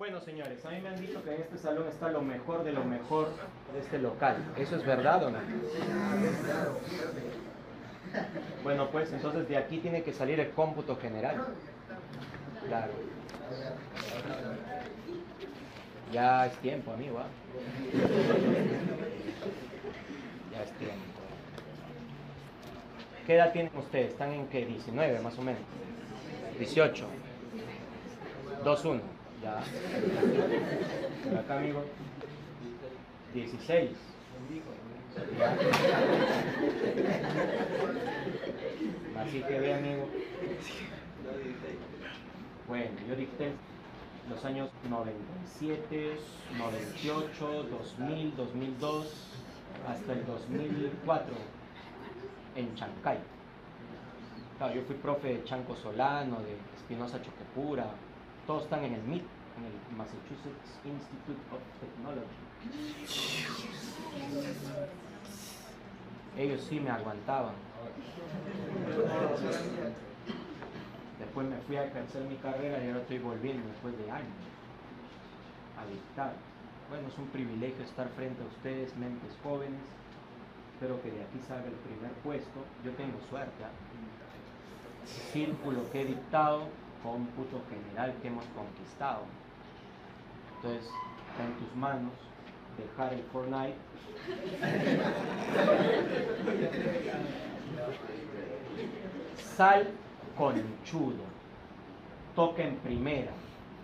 Bueno, señores, a mí me han dicho que en este salón está lo mejor de lo mejor de este local. ¿Eso es verdad o no? Bueno, pues entonces de aquí tiene que salir el cómputo general. Claro. Ya es tiempo, amigo. ¿ah? Ya es tiempo. ¿Qué edad tienen ustedes? ¿Están en qué? 19 más o menos. 18. 2-1. Ya. Por acá, amigo. 16. Ya. Así que ve, amigo. Bueno, yo dicté los años 97, 98, 2000, 2002, hasta el 2004 en Chancay. Claro, yo fui profe de Chanco Solano, de Espinosa Chocopura, todos están en MIT, en el Massachusetts Institute of Technology. Ellos sí me aguantaban. Después me fui a ejercer mi carrera y ahora estoy volviendo después de años a dictar. Bueno, es un privilegio estar frente a ustedes, mentes jóvenes. Espero que de aquí salga el primer puesto. Yo tengo suerte. ¿ah? Círculo que he dictado, cómputo general que hemos conquistado. Entonces, está en tus manos dejar el Fortnite. Sal conchudo. Toca en primera.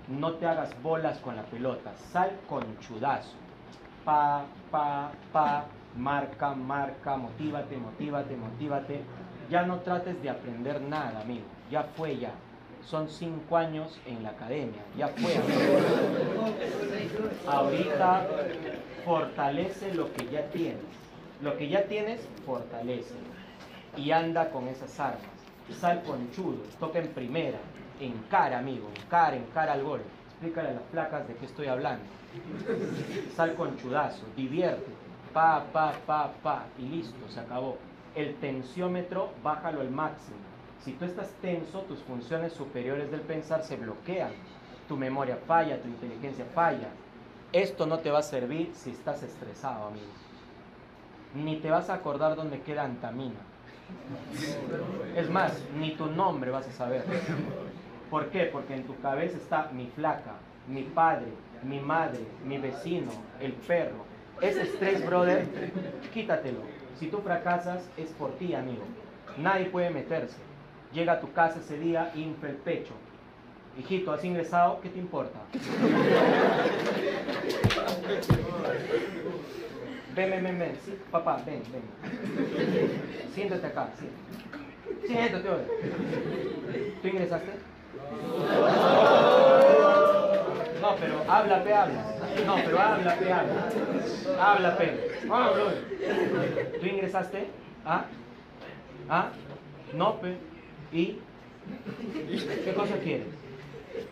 No te hagas bolas con la pelota. Sal conchudazo. Pa, pa, pa. Marca, marca. Motívate, motívate, motívate. Ya no trates de aprender nada, amigo. Ya fue ya. Son cinco años en la academia. Ya fue. Ahorita fortalece lo que ya tienes. Lo que ya tienes, fortalece. Y anda con esas armas. Sal conchudo, toca en primera, en cara, amigo, en cara, en cara al gol. Explícale a las placas de qué estoy hablando. Sal conchudazo, diviértete, pa, pa, pa, pa, y listo, se acabó. El tensiómetro, bájalo al máximo. Si tú estás tenso, tus funciones superiores del pensar se bloquean. Tu memoria falla, tu inteligencia falla. Esto no te va a servir si estás estresado, amigo. Ni te vas a acordar dónde queda antamina. Es más, ni tu nombre vas a saber. ¿Por qué? Porque en tu cabeza está mi flaca, mi padre, mi madre, mi vecino, el perro. Ese estrés, brother, quítatelo. Si tú fracasas, es por ti, amigo. Nadie puede meterse. Llega a tu casa ese día, infla. Hijito, ¿has ingresado? ¿Qué te importa? Ven, ven, ven, ven. Sí, papá, ven, ven. Siéntate acá, siéntate. Siéntate. ¿Tú ingresaste? No, pero habla, pe, habla. No, pero habla, pe, habla. Habla, pe. ¿Tú ingresaste? ¿Ah? ¿Ah? No, pe. ¿Y? ¿Qué cosa quieres?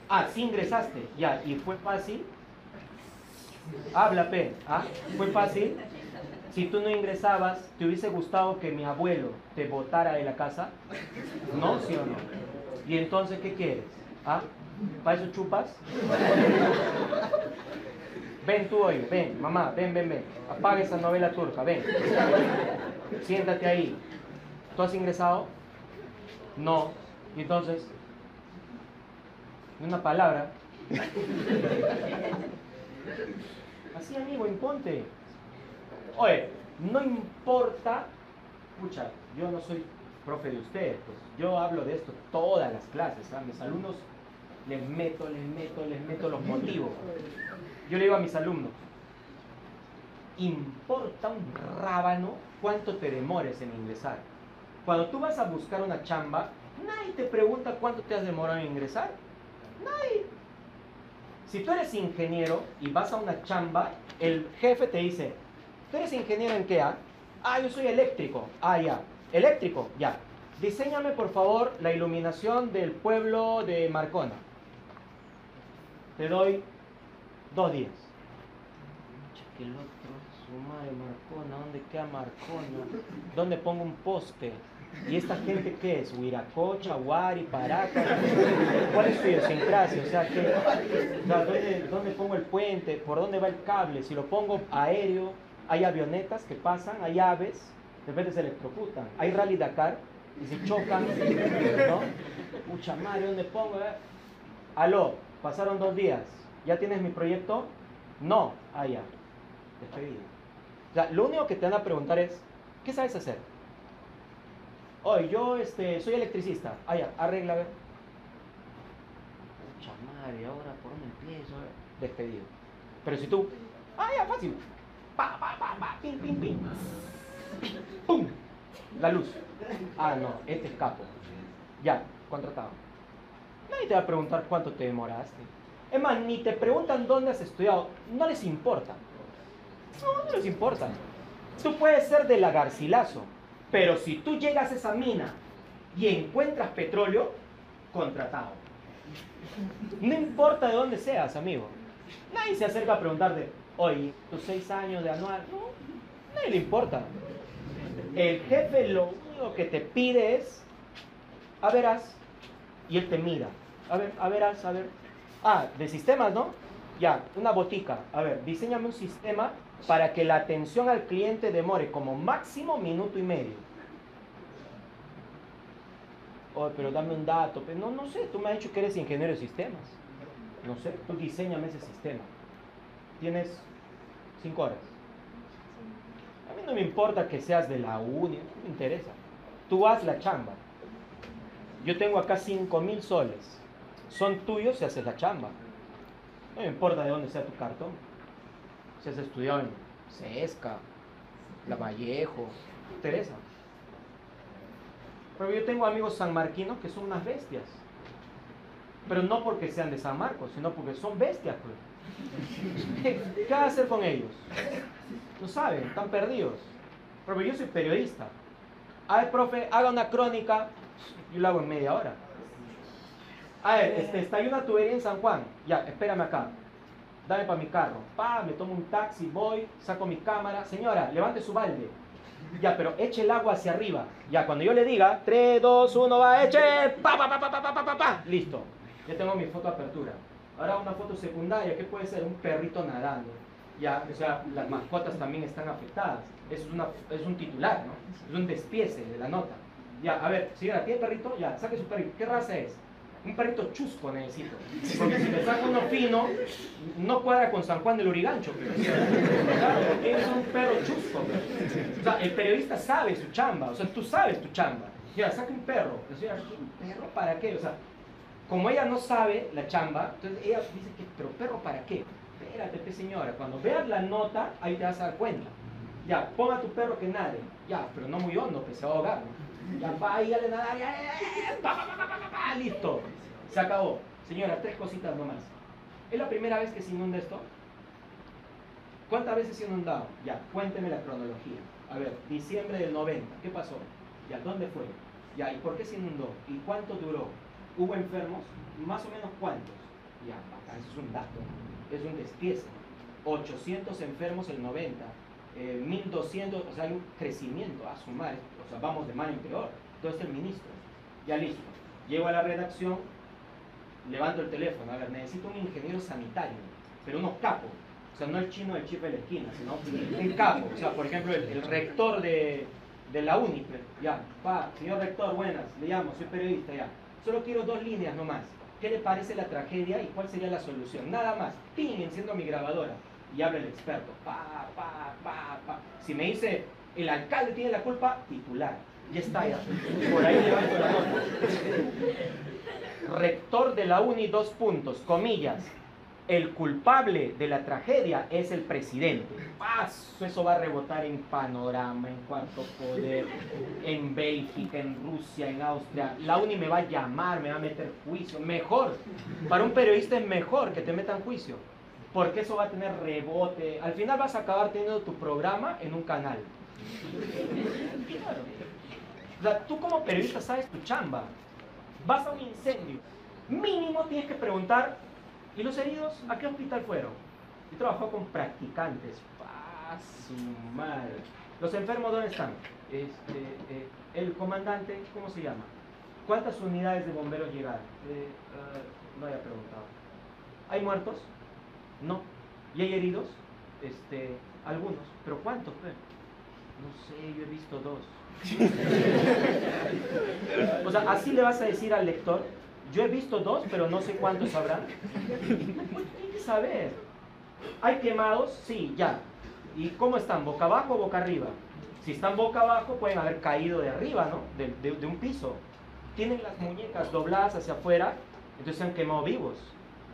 Ah, sí ingresaste. Ya, ¿y fue fácil? Habla, pe. ¿Ah? ¿Fue fácil? Si tú no ingresabas, ¿te hubiese gustado que mi abuelo te botara de la casa? ¿No? ¿Sí o no? ¿Y entonces qué quieres? ¿Ah? ¿Para eso chupas? Ven tú hoy, ven, mamá, ven, ven, ven. Apaga esa novela turca, ven. Siéntate ahí. ¿Tú has ingresado? No. ¿Y entonces? Una palabra. Así, amigo, imponte. Oye, no importa, escucha, yo no soy profe de ustedes, pues yo hablo de esto todas las clases, a mis alumnos les meto, les meto, les meto los motivos. Yo le digo a mis alumnos, importa un rábano cuánto te demores en ingresar. Cuando tú vas a buscar una chamba, nadie te pregunta cuánto te has demorado en ingresar. Nadie. Si tú eres ingeniero y vas a una chamba, el jefe te dice, ¿tú eres ingeniero en qué? Ah, ah yo soy eléctrico. Ah, ya. Eléctrico, ya. Diseñame por favor la iluminación del pueblo de Marcona. Te doy dos días. el otro, su madre Marcona, ¿dónde queda Marcona? ¿Dónde pongo un poste? ¿Y esta gente qué es? ¿Huiracocha, Huari, Paraca? ¿Cuál es su idiosincrasia? O sea, ¿qué, ¿dónde, ¿dónde pongo el puente? ¿Por dónde va el cable? Si lo pongo aéreo, hay avionetas que pasan, hay aves, de repente se electrocutan. Hay rally Dakar y se chocan, ¿no? Mucha madre, ¿dónde pongo? Eh? Aló, pasaron dos días. ¿Ya tienes mi proyecto? No. Ah, ya. Despedido. O sea, lo único que te van a preguntar es, ¿qué sabes hacer? Oye, yo este, soy electricista. Ah, ya, arregla, a ver. Mucha madre, ahora por dónde empiezo. Despedido. Pero si tú, ah, ya, fácil. Pa, pa, pa, pa, pim, pim, pim. ¡Pum! La luz. Ah, no, este es capo. Ya, contratado. Nadie te va a preguntar cuánto te demoraste. Es más, ni te preguntan dónde has estudiado. No les importa. No, no les importa. Tú puedes ser de la Garcilaso, pero si tú llegas a esa mina y encuentras petróleo, contratado. No importa de dónde seas, amigo. Nadie se acerca a preguntarte, oye, tus seis años de anual. No, nadie le importa. El jefe lo único que te pide es, a verás, y él te mira. A ver, a verás, a ver. Ah, de sistemas, ¿no? Ya, una botica. A ver, diseñame un sistema para que la atención al cliente demore como máximo minuto y medio. Oh, pero dame un dato. No, no sé, tú me has dicho que eres ingeniero de sistemas. No sé, tú diseñame ese sistema. Tienes cinco horas. A mí no me importa que seas de la uni, no me interesa. Tú haz la chamba. Yo tengo acá cinco mil soles. Son tuyos si haces la chamba. No me importa de dónde sea tu cartón. Si has estudiado en Sesca, La Vallejo, no interesa. Pero yo tengo amigos sanmarquinos que son unas bestias. Pero no porque sean de San Marcos, sino porque son bestias. Pues. ¿Qué va a hacer con ellos? No saben, están perdidos. Pero yo soy periodista. A ver, profe, haga una crónica. Yo lo hago en media hora. A ver, este, está ahí una tubería en San Juan. Ya, espérame acá. Dame para mi carro. Pa, me tomo un taxi, voy, saco mi cámara. Señora, levante su balde. Ya, pero eche el agua hacia arriba. Ya, cuando yo le diga, 3, 2, 1, va, eche. Pa, pa, pa, pa, pa, pa, pa, pa. Listo. Ya tengo mi foto apertura. Ahora una foto secundaria, ¿qué puede ser? Un perrito nadando. Ya, o sea, las mascotas también están afectadas. Eso es, una, es un titular, ¿no? Es un despiece de la nota. Ya, a ver, señora, ¿tiene perrito? Ya, saque su perrito. ¿Qué raza es? Un perrito chusco necesito. Porque si le saco uno fino, no cuadra con San Juan del Urigancho. Claro, es un perro chusco. O sea, el periodista sabe su chamba. O sea, tú sabes tu chamba. Ya, saca un perro. ¿un perro para qué? O sea, como ella no sabe la chamba, entonces ella dice que, pero perro para qué? Espérate, señora, cuando veas la nota, ahí te vas a dar cuenta. Ya, ponga tu perro que nade. Ya, pero no muy hondo, que se va a ahogar. Ya va ahí a nadar, ya, pa, pa, pa, listo. Se acabó. Señora, tres cositas nomás. ¿Es la primera vez que se inunda esto? ¿Cuántas veces se inundado? Ya, cuénteme la cronología. A ver, diciembre del 90, ¿qué pasó? Ya, ¿dónde fue? Ya, ¿y por qué se inundó? ¿Y cuánto duró? ¿Hubo enfermos? Más o menos cuántos. Ya, acá eso es un dato, es un despiece. 800 enfermos el 90, 1200, o sea, hay un crecimiento a sumar, o sea, vamos de mal en peor. Entonces el ministro, ya listo, llego a la redacción, levanto el teléfono, a ver, necesito un ingeniero sanitario, pero uno capo, o sea, no el chino del chip de la esquina, sino un capo, o sea, por ejemplo, el, rector de, de la UNI, ya, pa, señor rector, buenas, le llamo, soy periodista, ya, solo quiero dos líneas nomás, ¿qué le parece la tragedia y cuál sería la solución? Nada más, ping, enciendo mi grabadora y habla el experto, pa, pa, pa, pa. Si me dice, el alcalde tiene la culpa, titular, ya está ya, por ahí levanto la nota rector de la UNI, dos puntos, comillas, el culpable de la tragedia es el presidente. Paso, eso va a rebotar en Panorama, en Cuarto Poder, en Bélgica, en Rusia, en Austria. La UNI me va a llamar, me va a meter juicio. Mejor, para un periodista es mejor que te metan juicio, porque eso va a tener rebote. Al final vas a acabar teniendo tu programa en un canal. O sea, tú como periodista sabes tu chamba vas a un incendio, mínimo tienes que preguntar, ¿y los heridos a qué hospital fueron? Yo trabajó con practicantes, ¡Ah, su madre! ¿Los enfermos dónde están? Este, eh, el comandante, ¿cómo se llama? ¿Cuántas unidades de bomberos llegaron? Eh, ah, no haya preguntado. ¿Hay muertos? No. ¿Y hay heridos? Este, algunos. ¿Pero cuántos? No sé, yo he visto dos. o sea, así le vas a decir al lector, yo he visto dos, pero no sé cuántos habrá. Que. ¿Hay quemados? Sí, ya. ¿Y cómo están? ¿Boca abajo o boca arriba? Si están boca abajo, pueden haber caído de arriba, ¿no? De, de un piso. Tienen las muñecas dobladas hacia afuera, entonces se han quemado vivos.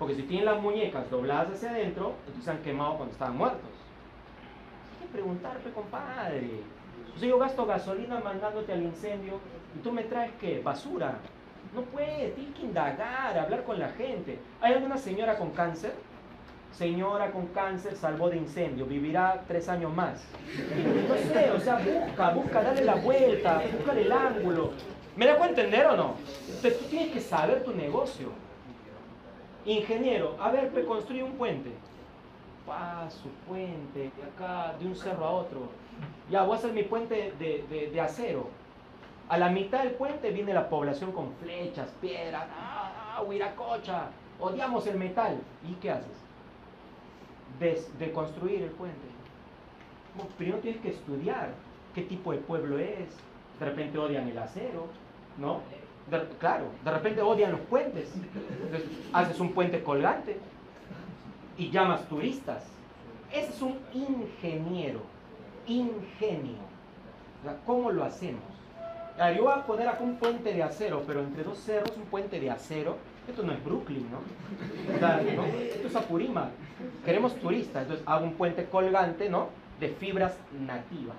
Porque si tienen las muñecas dobladas hacia adentro, entonces se han quemado cuando estaban muertos. Hay que preguntarte, compadre. O yo gasto gasolina mandándote al incendio y tú me traes qué? Basura. No puede, tienes que indagar, hablar con la gente. ¿Hay alguna señora con cáncer? Señora con cáncer salvó de incendio, vivirá tres años más. No sé, o sea, busca, busca, dale la vuelta, busca el ángulo. ¿Me dejo entender o no? Entonces tú tienes que saber tu negocio. Ingeniero, a ver, construye un puente. Paso, puente, de acá, de un cerro a otro. Ya, voy a hacer mi puente de, de acero a la mitad del puente viene la población con flechas, piedras, ¡ah, ah huiracocha! Odiamos el metal. ¿Y qué haces? De, construir el puente. primero tienes que estudiar qué tipo de pueblo es. De repente odian el acero, ¿no? Claro, de repente odian los puentes. haces un puente colgante y llamas turistas. Ese es un ingeniero, ingenio. ¿Cómo lo hacemos? yo voy a poner acá un puente de acero, pero entre dos cerros un puente de acero. Esto no es Brooklyn, ¿no? Esto es Apurímac. Queremos turistas, entonces hago un puente colgante, ¿no? De fibras nativas.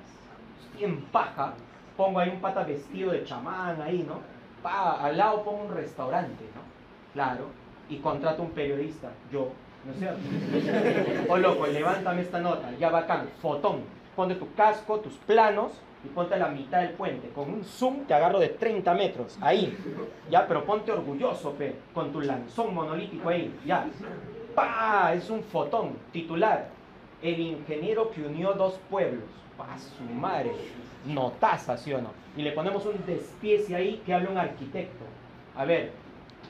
Y en paja, pongo ahí un pata vestido de chamán ahí, ¿no? Pa, al lado pongo un restaurante, ¿no? Claro. Y contrato un periodista, yo, ¿no es cierto? O loco, levántame esta nota, ya bacán, fotón. Ponte tu casco, tus planos, y ponte a la mitad del puente. Con un zoom te agarro de 30 metros, ahí. Ya, pero ponte orgulloso, pe, con tu lanzón monolítico ahí, ya. ¡Pah! Es un fotón, titular. El ingeniero que unió dos pueblos. ¡Pa su madre! Notaza, ¿sí o no? Y le ponemos un despiece ahí que habla un arquitecto. A ver,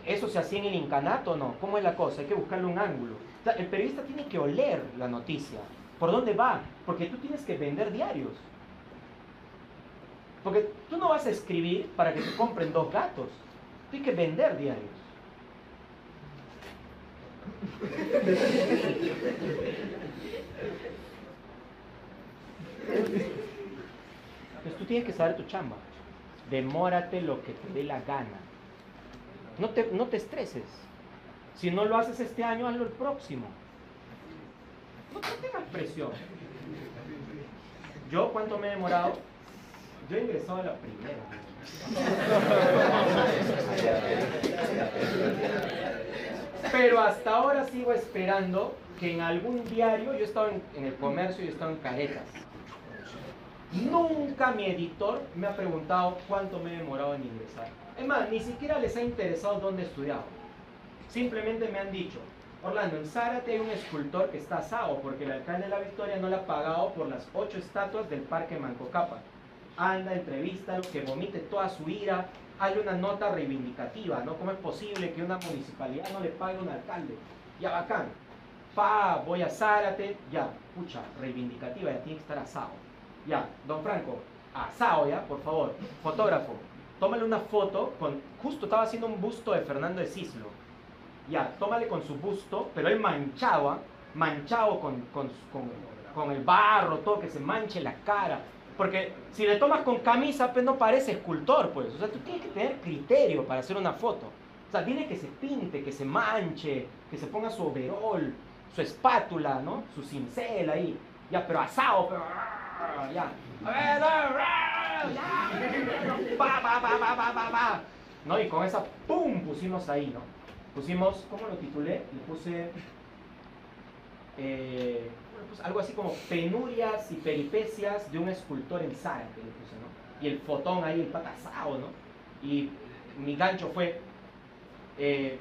¿eso se hacía en el incanato o no? ¿Cómo es la cosa? Hay que buscarle un ángulo. el periodista tiene que oler la noticia. ¿Por dónde va? Porque tú tienes que vender diarios. Porque tú no vas a escribir para que te compren dos gatos. Tienes que vender diarios. Entonces tú tienes que saber tu chamba. Demórate lo que te dé la gana. No te, no te estreses. Si no lo haces este año, hazlo el próximo. No, no tengas presión. ¿Yo cuánto me he demorado? Yo he ingresado a la primera. Pero hasta ahora sigo esperando que en algún diario, yo he estado en, el comercio y he estado en caretas. Nunca mi editor me ha preguntado cuánto me he demorado en ingresar. Es más, ni siquiera les ha interesado dónde he estudiado. Simplemente me han dicho, Orlando, en Zárate hay un escultor que está asado porque el alcalde de la Victoria no le ha pagado por las ocho estatuas del Parque Mancocapa anda, entrevístalo, que vomite toda su ira, hay una nota reivindicativa, ¿no? ¿Cómo es posible que una municipalidad no le pague a un alcalde? Ya bacán. Pa, voy a Zárate, ya, pucha, reivindicativa, ya tiene que estar asado. Ya, don Franco, asado ya, por favor. Fotógrafo, tómale una foto con, justo estaba haciendo un busto de Fernando de Cislo. Ya, tómale con su busto, pero él manchaba, manchado con, con, con, el barro, todo, que se manche la cara porque si le tomas con camisa, pues no parece escultor, pues. O sea, tú tienes que tener criterio para hacer una foto. O sea, tiene que se pinte, que se manche, que se ponga su overol, su espátula, ¿no? Su cincel ahí. Ya, pero asado, pero... Ya. Pa, pa, pa, pa, pa, pa, pa. ¿No? Y con esa, ¡pum! pusimos ahí, ¿no? Pusimos, ¿cómo lo titulé? Le puse... Eh, pues, algo así como penurias y peripecias de un escultor en Zárate, ¿no? Y el fotón ahí, el patasao, ¿no? Y mi gancho fue eh,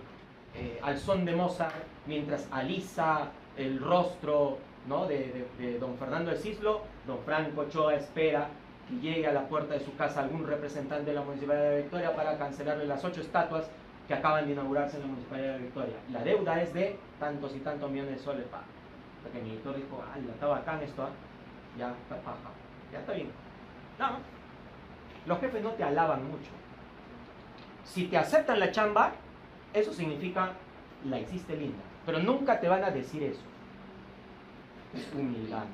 eh, al son de Mozart, mientras alisa el rostro de, don Fernando de Cislo, don Franco Ochoa espera que llegue a la puerta de su casa algún representante de la Municipalidad de Victoria para cancelarle las ocho estatuas que acaban de inaugurarse en la Municipalidad de Victoria. La deuda es de tantos y tantos millones de soles. Pa. Porque mi editor dijo, ah, está bacán esto, ¿ah? ya, ya está bien. No, los jefes no te alaban mucho. Si te aceptan la chamba, eso significa la hiciste linda. Pero nunca te van a decir eso. Humildad,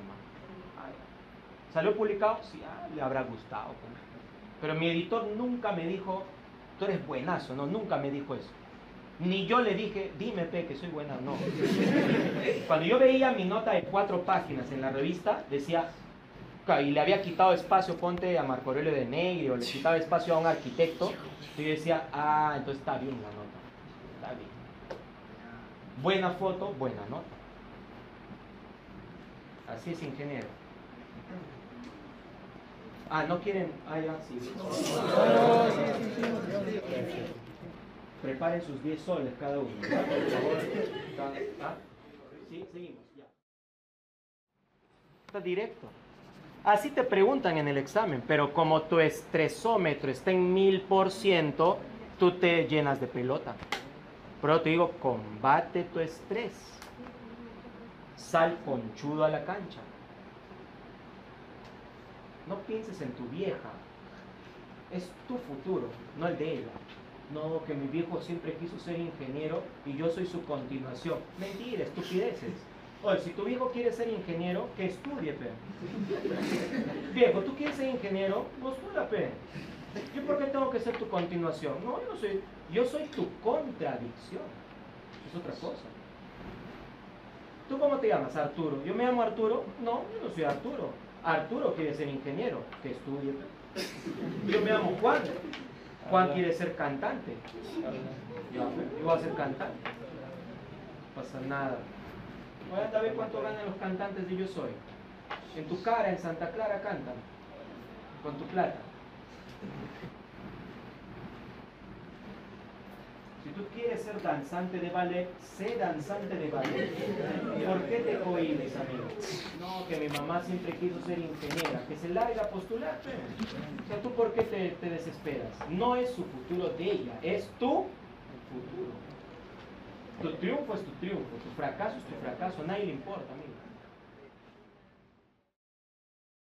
¿Salió publicado? Sí, ah, le habrá gustado. Pero mi editor nunca me dijo, tú eres buenazo, no, nunca me dijo eso. Ni yo le dije, dime, Pe, que soy buena, no. Cuando yo veía mi nota de cuatro páginas en la revista, decía, y le había quitado espacio, ponte a Marco Aurelio de Negri, o le quitaba espacio a un arquitecto, y decía, ah, entonces está bien la nota, está bien. Buena foto, buena nota. Así es, ingeniero. Ah, no quieren. Ah, ya, sí. Preparen sus 10 soles cada uno. Por favor. Sí, seguimos. Ya. Está directo. Así te preguntan en el examen, pero como tu estresómetro está en mil por ciento, tú te llenas de pelota. Pero te digo, combate tu estrés. Sal conchudo a la cancha. No pienses en tu vieja. Es tu futuro, no el de ella. No, que mi viejo siempre quiso ser ingeniero y yo soy su continuación. Mentira, estupideces. Oye, si tu viejo quiere ser ingeniero, que estudie, pe. Viejo, ¿tú quieres ser ingeniero? Postula, pe. ¿Yo por qué tengo que ser tu continuación? No, yo no soy. Yo soy tu contradicción. Es otra cosa. ¿Tú cómo te llamas? Arturo. ¿Yo me llamo Arturo? No, yo no soy Arturo. Arturo quiere ser ingeniero, que estudie. Yo me llamo Juan. Juan quiere ser cantante. Yo, voy a ser cantante. No pasa nada. Voy a ver cuánto ganan los cantantes de Yo Soy. En tu cara, en Santa Clara cantan. Con tu plata. Si tú quieres ser danzante de ballet, sé danzante de ballet. ¿Por qué te cohibes, amigo? No, que mi mamá siempre quiso ser ingeniera. Que se larga a postular. O ¿tú por qué te, te desesperas? No es su futuro de ella, es tu futuro. Tu triunfo es tu triunfo, tu fracaso es tu fracaso, a nadie le importa, amigo.